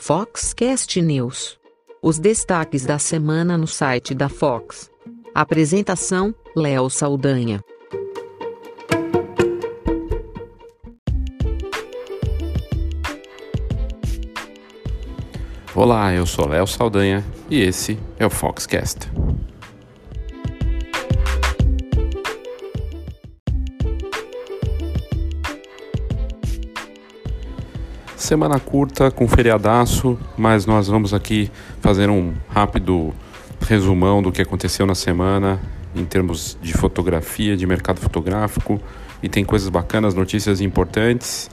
Foxcast News. Os destaques da semana no site da Fox. Apresentação: Léo Saldanha. Olá, eu sou Léo Saldanha e esse é o Foxcast. Semana curta com feriadaço, mas nós vamos aqui fazer um rápido resumão do que aconteceu na semana em termos de fotografia, de mercado fotográfico. E tem coisas bacanas, notícias importantes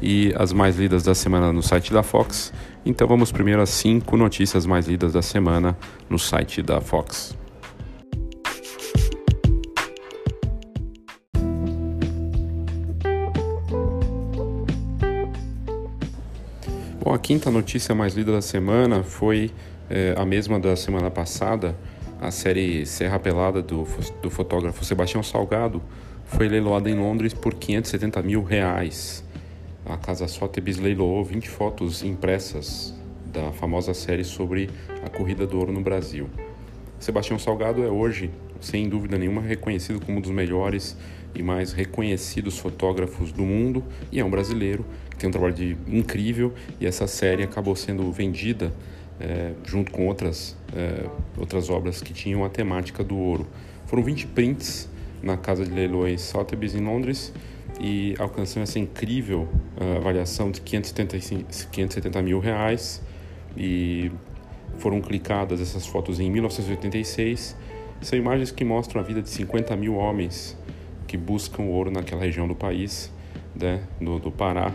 e as mais lidas da semana no site da Fox. Então vamos primeiro às cinco notícias mais lidas da semana no site da Fox. Bom, a quinta notícia mais lida da semana foi é, a mesma da semana passada. A série Serra Pelada do, do fotógrafo Sebastião Salgado foi leiloada em Londres por 570 mil reais. A Casa Sotheby's leiloou 20 fotos impressas da famosa série sobre a corrida do ouro no Brasil. Sebastião Salgado é hoje, sem dúvida nenhuma, reconhecido como um dos melhores e mais reconhecidos fotógrafos do mundo e é um brasileiro que tem um trabalho de, incrível e essa série acabou sendo vendida é, junto com outras, é, outras obras que tinham a temática do ouro. Foram 20 prints na casa de leilões Sotheby's em Londres e alcançando essa incrível uh, avaliação de 570, 570 mil reais e foram clicadas essas fotos em 1986. São imagens que mostram a vida de 50 mil homens que buscam ouro naquela região do país, né, do, do Pará,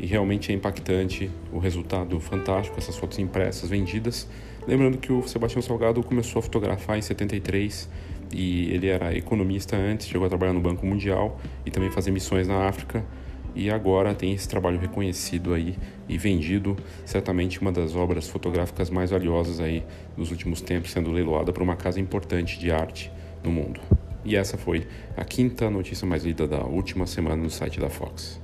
e realmente é impactante o resultado fantástico, essas fotos impressas, vendidas. Lembrando que o Sebastião Salgado começou a fotografar em 73 e ele era economista antes, chegou a trabalhar no Banco Mundial e também fazer missões na África e agora tem esse trabalho reconhecido aí e vendido, certamente uma das obras fotográficas mais valiosas aí dos últimos tempos, sendo leiloada por uma casa importante de arte no mundo. E essa foi a quinta notícia mais lida da última semana no site da Fox.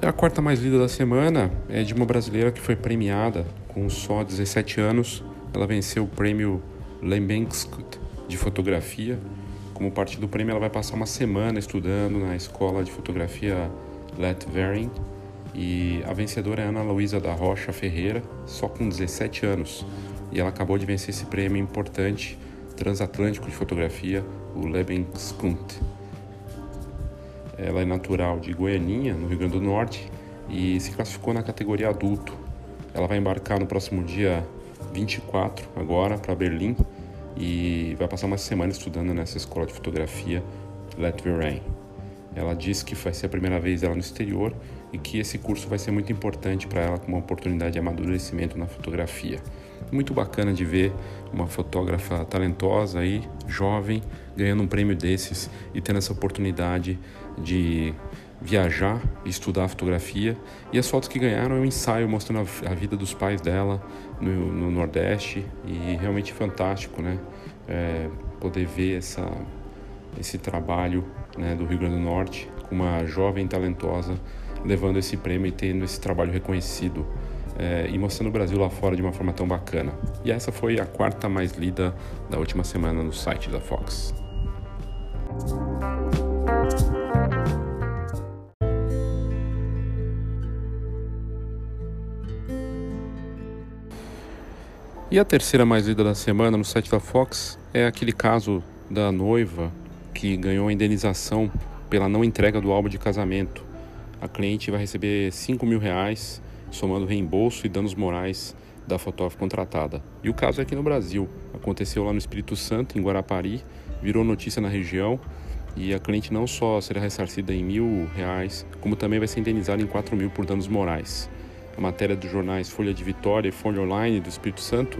A quarta mais lida da semana é de uma brasileira que foi premiada com só 17 anos. Ela venceu o prêmio Lembenskut de fotografia como parte do prêmio, ela vai passar uma semana estudando na escola de fotografia Letverin. E a vencedora é Ana Luísa da Rocha Ferreira, só com 17 anos. E ela acabou de vencer esse prêmio importante transatlântico de fotografia, o Lebenskunst. Ela é natural de Goianinha, no Rio Grande do Norte, e se classificou na categoria adulto. Ela vai embarcar no próximo dia 24, agora, para Berlim, e vai passar uma semana estudando nessa escola de fotografia Let Me Rain. Ela disse que vai ser a primeira vez dela no exterior e que esse curso vai ser muito importante para ela como uma oportunidade de amadurecimento na fotografia. Muito bacana de ver uma fotógrafa talentosa aí, jovem, ganhando um prêmio desses e tendo essa oportunidade de viajar estudar fotografia. E as fotos que ganharam é um ensaio mostrando a, vida dos pais dela no, no Nordeste e realmente fantástico, né? É, poder ver essa, esse trabalho né, do Rio Grande do Norte com uma jovem talentosa levando esse prêmio e tendo esse trabalho reconhecido é, e mostrando o Brasil lá fora de uma forma tão bacana. E essa foi a quarta mais lida da última semana no site da Fox. E a terceira mais lida da semana no site da Fox é aquele caso da noiva que ganhou a indenização pela não entrega do álbum de casamento. A cliente vai receber 5 mil reais, somando reembolso e danos morais da fotógrafa contratada. E o caso é aqui no Brasil. Aconteceu lá no Espírito Santo, em Guarapari, virou notícia na região e a cliente não só será ressarcida em mil reais, como também vai ser indenizada em 4 mil por danos morais. A matéria dos jornais Folha de Vitória e Folha Online do Espírito Santo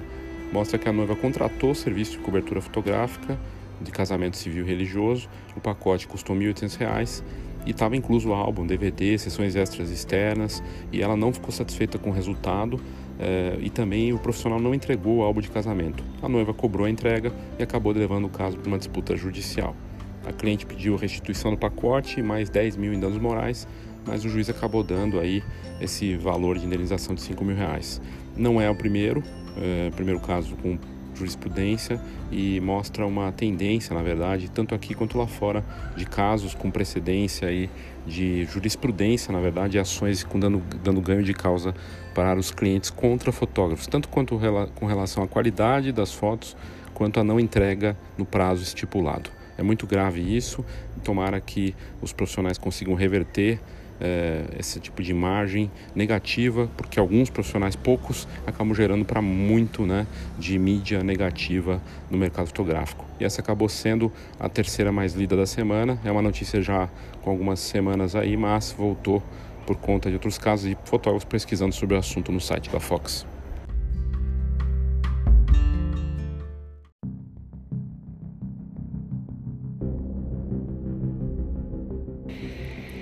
mostra que a noiva contratou o serviço de cobertura fotográfica de casamento civil religioso. O pacote custou R$ 1.800 e estava incluso álbum, DVD, sessões extras externas, e ela não ficou satisfeita com o resultado é, e também o profissional não entregou o álbum de casamento. A noiva cobrou a entrega e acabou levando o caso para uma disputa judicial. A cliente pediu restituição do pacote e mais 10 mil em danos morais, mas o juiz acabou dando aí esse valor de indenização de 5 mil reais. Não é o primeiro, é, primeiro caso com jurisprudência e mostra uma tendência, na verdade, tanto aqui quanto lá fora, de casos com precedência aí de jurisprudência, na verdade, ações com dando, dando ganho de causa para os clientes contra fotógrafos, tanto quanto com relação à qualidade das fotos, quanto à não entrega no prazo estipulado. É muito grave isso, tomara que os profissionais consigam reverter é, esse tipo de imagem negativa, porque alguns profissionais, poucos, acabam gerando para muito né, de mídia negativa no mercado fotográfico. E essa acabou sendo a terceira mais lida da semana. É uma notícia já com algumas semanas aí, mas voltou por conta de outros casos e fotógrafos pesquisando sobre o assunto no site da Fox.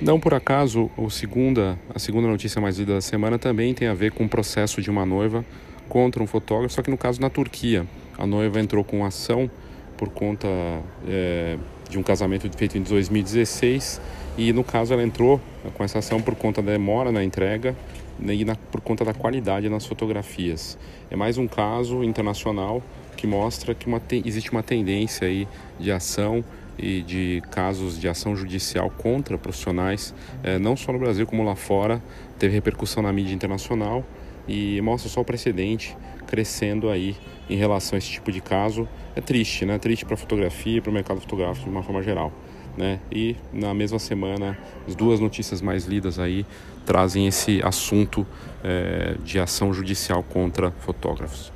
Não por acaso, o segunda, a segunda notícia mais lida da semana também tem a ver com o processo de uma noiva contra um fotógrafo, só que no caso na Turquia. A noiva entrou com ação por conta é, de um casamento feito em 2016 e no caso ela entrou com essa ação por conta da demora na entrega e na, por conta da qualidade nas fotografias. É mais um caso internacional que mostra que uma, existe uma tendência aí de ação e de casos de ação judicial contra profissionais, é, não só no Brasil como lá fora, teve repercussão na mídia internacional e mostra só o precedente crescendo aí em relação a esse tipo de caso. É triste, né? Triste para a fotografia e para o mercado fotográfico de uma forma geral. Né? E na mesma semana, as duas notícias mais lidas aí trazem esse assunto é, de ação judicial contra fotógrafos.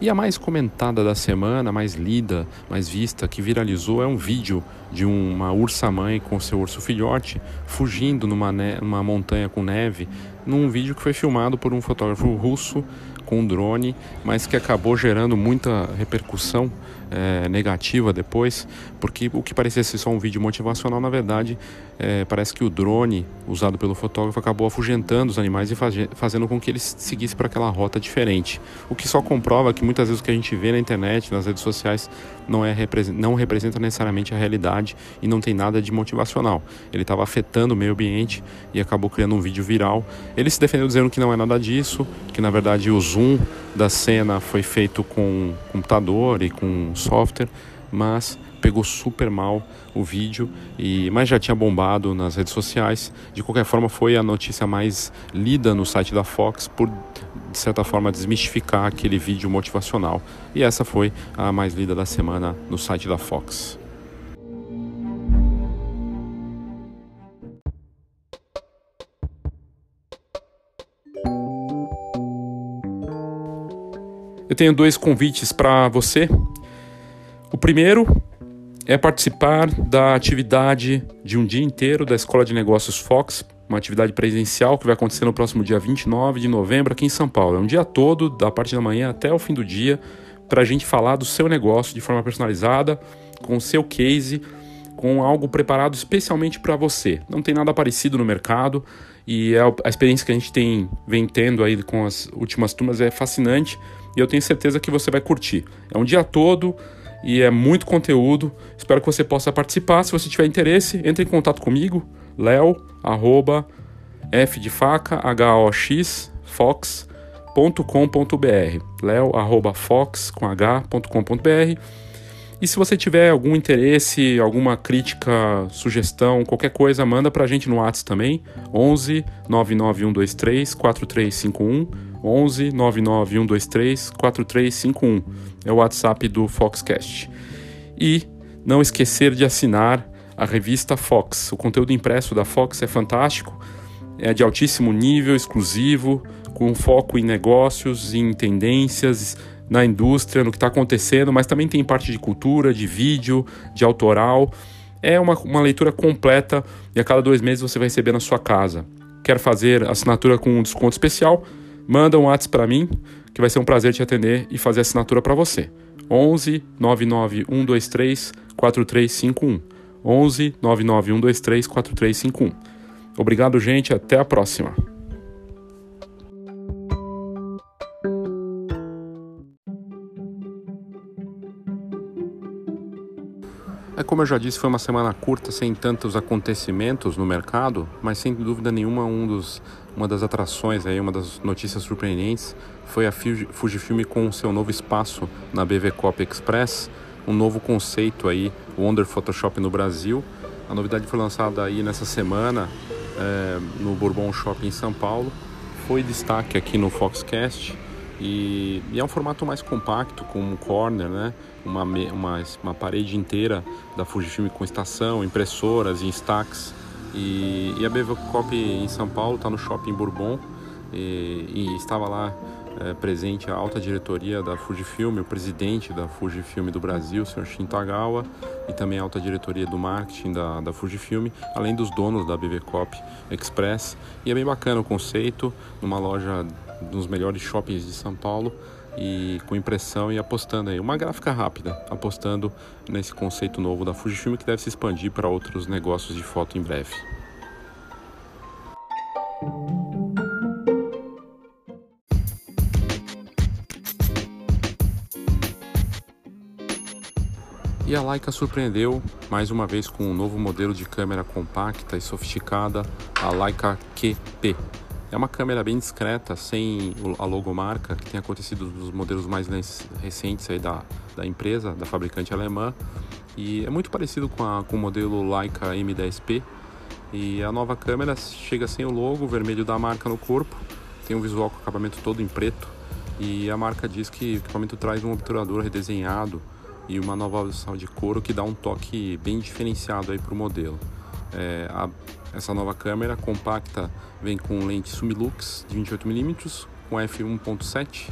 E a mais comentada da semana, mais lida, mais vista, que viralizou é um vídeo de uma ursa-mãe com seu urso filhote fugindo numa, numa montanha com neve, num vídeo que foi filmado por um fotógrafo russo com drone, mas que acabou gerando muita repercussão é, negativa depois, porque o que parecia ser só um vídeo motivacional, na verdade, é, parece que o drone usado pelo fotógrafo acabou afugentando os animais e faz, fazendo com que eles seguissem para aquela rota diferente. O que só comprova que muitas vezes o que a gente vê na internet, nas redes sociais, não, é, não representa necessariamente a realidade e não tem nada de motivacional. Ele estava afetando o meio ambiente e acabou criando um vídeo viral. Ele se defendeu dizendo que não é nada disso, que na verdade o zoom da cena foi feito com computador e com software, mas pegou super mal o vídeo e mas já tinha bombado nas redes sociais. De qualquer forma, foi a notícia mais lida no site da Fox por de certa forma desmistificar aquele vídeo motivacional. E essa foi a mais lida da semana no site da Fox. Tenho dois convites para você. O primeiro é participar da atividade de um dia inteiro da Escola de Negócios Fox, uma atividade presencial que vai acontecer no próximo dia 29 de novembro aqui em São Paulo. É um dia todo, da parte da manhã até o fim do dia, para a gente falar do seu negócio de forma personalizada, com o seu case, com algo preparado especialmente para você. Não tem nada parecido no mercado e é a experiência que a gente tem vem tendo aí com as últimas turmas é fascinante e eu tenho certeza que você vai curtir. É um dia todo e é muito conteúdo. Espero que você possa participar. Se você tiver interesse, entre em contato comigo, leo, arroba, f de faca, h-o-x, fox.com.br. leo, arroba, fox, com h.com.br. E se você tiver algum interesse, alguma crítica, sugestão, qualquer coisa, manda pra gente no WhatsApp também, 11 99123 4351 11 99123 4351. É o WhatsApp do Foxcast. E não esquecer de assinar a revista Fox. O conteúdo impresso da Fox é fantástico, é de altíssimo nível, exclusivo, com foco em negócios, em tendências, na indústria, no que está acontecendo, mas também tem parte de cultura, de vídeo, de autoral. É uma, uma leitura completa e a cada dois meses você vai receber na sua casa. Quer fazer assinatura com um desconto especial? Manda um WhatsApp para mim, que vai ser um prazer te atender e fazer assinatura para você. 11 99 123 4351. 11 99123 4351. Obrigado, gente. Até a próxima. É como eu já disse, foi uma semana curta, sem tantos acontecimentos no mercado, mas sem dúvida nenhuma um dos, uma das atrações aí, uma das notícias surpreendentes foi a Fujifilm com seu novo espaço na BV Copy Express, um novo conceito aí, Wonder Photoshop no Brasil. A novidade foi lançada aí nessa semana é, no Bourbon Shopping em São Paulo. Foi destaque aqui no Foxcast e, e, é um formato mais compacto, com um corner, né? uma, uma, uma parede inteira da Fujifilm com estação, impressoras e stacks. E, e a Bevcop em São Paulo está no Shopping Bourbon e, e estava lá é, presente a alta diretoria da Fujifilm, o presidente da Fujifilm do Brasil, o Sr. Shintagawa, e também a alta diretoria do marketing da, da Fujifilm, além dos donos da BVCop Express. E é bem bacana o conceito, numa loja dos melhores shoppings de São Paulo e com impressão e apostando aí uma gráfica rápida, apostando nesse conceito novo da Fujifilm que deve se expandir para outros negócios de foto em breve. E a Leica surpreendeu mais uma vez com um novo modelo de câmera compacta e sofisticada, a Leica QP. É uma câmera bem discreta, sem a logomarca, que tem acontecido nos modelos mais recentes aí da, da empresa, da fabricante alemã. E é muito parecido com, a, com o modelo Leica M10P. E a nova câmera chega sem o logo, vermelho da marca no corpo, tem um visual com acabamento todo em preto. E a marca diz que o equipamento traz um obturador redesenhado e uma nova versão de couro que dá um toque bem diferenciado aí para o modelo. É, a, essa nova câmera compacta vem com lente Sumilux de 28mm com f1.7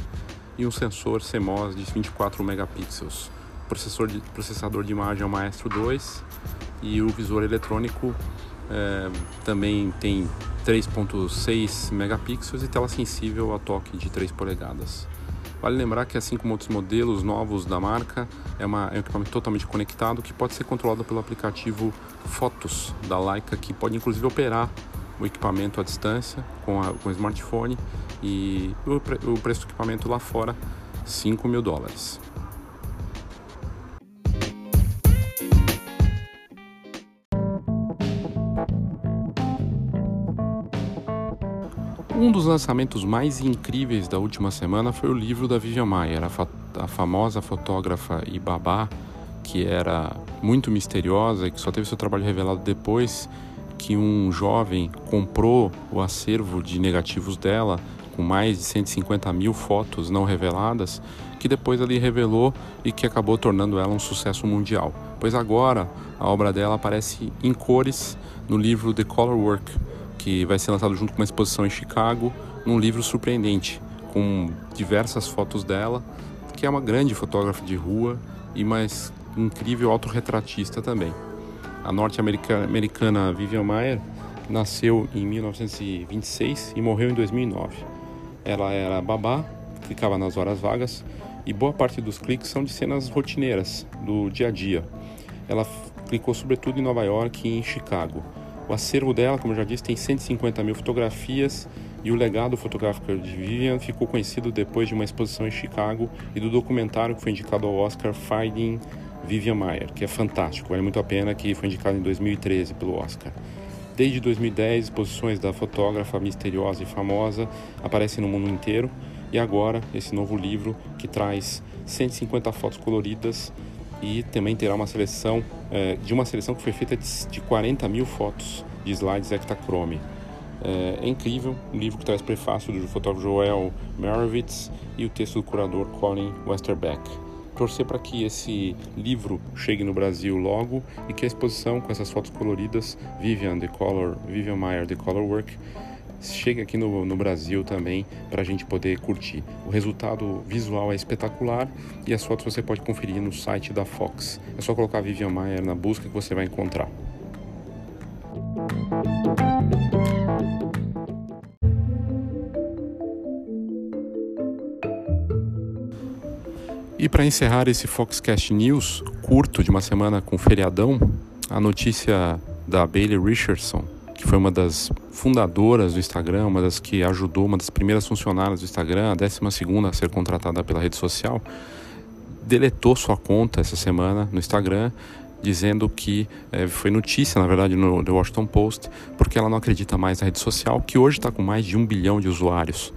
e um sensor CMOS de 24 megapixels. Processador de, processador de imagem é o Maestro 2 e o visor eletrônico é, também tem 3.6 megapixels e tela sensível a toque de 3 polegadas. Vale lembrar que, assim como outros modelos novos da marca, é, uma, é um equipamento totalmente conectado que pode ser controlado pelo aplicativo Fotos da Leica, que pode inclusive operar o equipamento à distância com, a, com o smartphone e o, o preço do equipamento lá fora 5 mil dólares. Um dos lançamentos mais incríveis da última semana foi o livro da Vivian Maier, a, fa a famosa fotógrafa e babá, que era muito misteriosa e que só teve seu trabalho revelado depois que um jovem comprou o acervo de negativos dela com mais de 150 mil fotos não reveladas, que depois ele revelou e que acabou tornando ela um sucesso mundial. Pois agora a obra dela aparece em cores no livro The Color Work, que vai ser lançado junto com uma exposição em Chicago, num livro surpreendente, com diversas fotos dela, que é uma grande fotógrafa de rua e mais incrível autorretratista também. A norte-americana Vivian Maier nasceu em 1926 e morreu em 2009. Ela era babá, clicava nas horas vagas e boa parte dos cliques são de cenas rotineiras do dia a dia. Ela clicou sobretudo em Nova York e em Chicago. O acervo dela, como eu já disse, tem 150 mil fotografias e o legado fotográfico de Vivian ficou conhecido depois de uma exposição em Chicago e do documentário que foi indicado ao Oscar Finding Vivian Maier, que é fantástico, vale muito a pena, que foi indicado em 2013 pelo Oscar. Desde 2010, exposições da fotógrafa misteriosa e famosa aparecem no mundo inteiro e agora esse novo livro que traz 150 fotos coloridas e também terá uma seleção é, de uma seleção que foi feita de, de 40 mil fotos de slides Ektachrome. É, é, incrível, um livro que traz prefácio do fotógrafo Joel Merovitz e o texto do curador Colin Westerbeck. Torcer para que esse livro chegue no Brasil logo e que a exposição com essas fotos coloridas, Vivian, The Color, Vivian Meyer, The Color Work, chegue aqui no, no Brasil também para a gente poder curtir. O resultado visual é espetacular e as fotos você pode conferir no site da Fox. É só colocar Vivian Maier na busca que você vai encontrar. E para encerrar esse Foxcast News curto de uma semana com feriadão, a notícia da Bailey Richardson, que foi uma das fundadoras do Instagram, uma das que ajudou, uma das primeiras funcionárias do Instagram, a décima segunda a ser contratada pela rede social, deletou sua conta essa semana no Instagram dizendo que é, foi notícia, na verdade, no The Washington Post, porque ela não acredita mais na rede social, que hoje está com mais de um bilhão de usuários.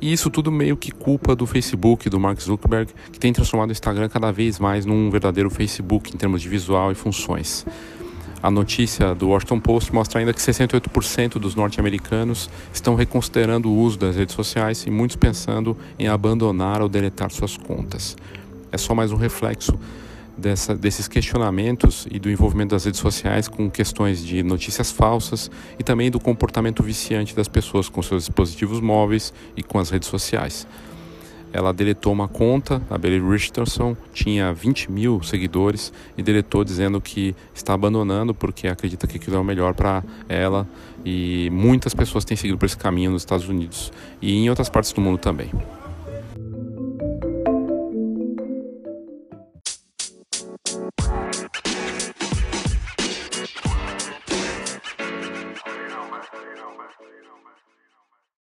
E isso tudo meio que culpa do Facebook, do Mark Zuckerberg, que tem transformado o Instagram cada vez mais num verdadeiro Facebook em termos de visual e funções. A notícia do Washington Post mostra ainda que 68% dos norte-americanos estão reconsiderando o uso das redes sociais e muitos pensando em abandonar ou deletar suas contas. É só mais um reflexo dessa, desses questionamentos e do envolvimento das redes sociais com questões de notícias falsas e também do comportamento viciante das pessoas com seus dispositivos móveis e com as redes sociais. Ela deletou uma conta, a Bailey Richardson, tinha 20 mil seguidores e deletou dizendo que está abandonando porque acredita que aquilo é o melhor para ela e muitas pessoas têm seguido por esse caminho nos Estados Unidos e em outras partes do mundo também.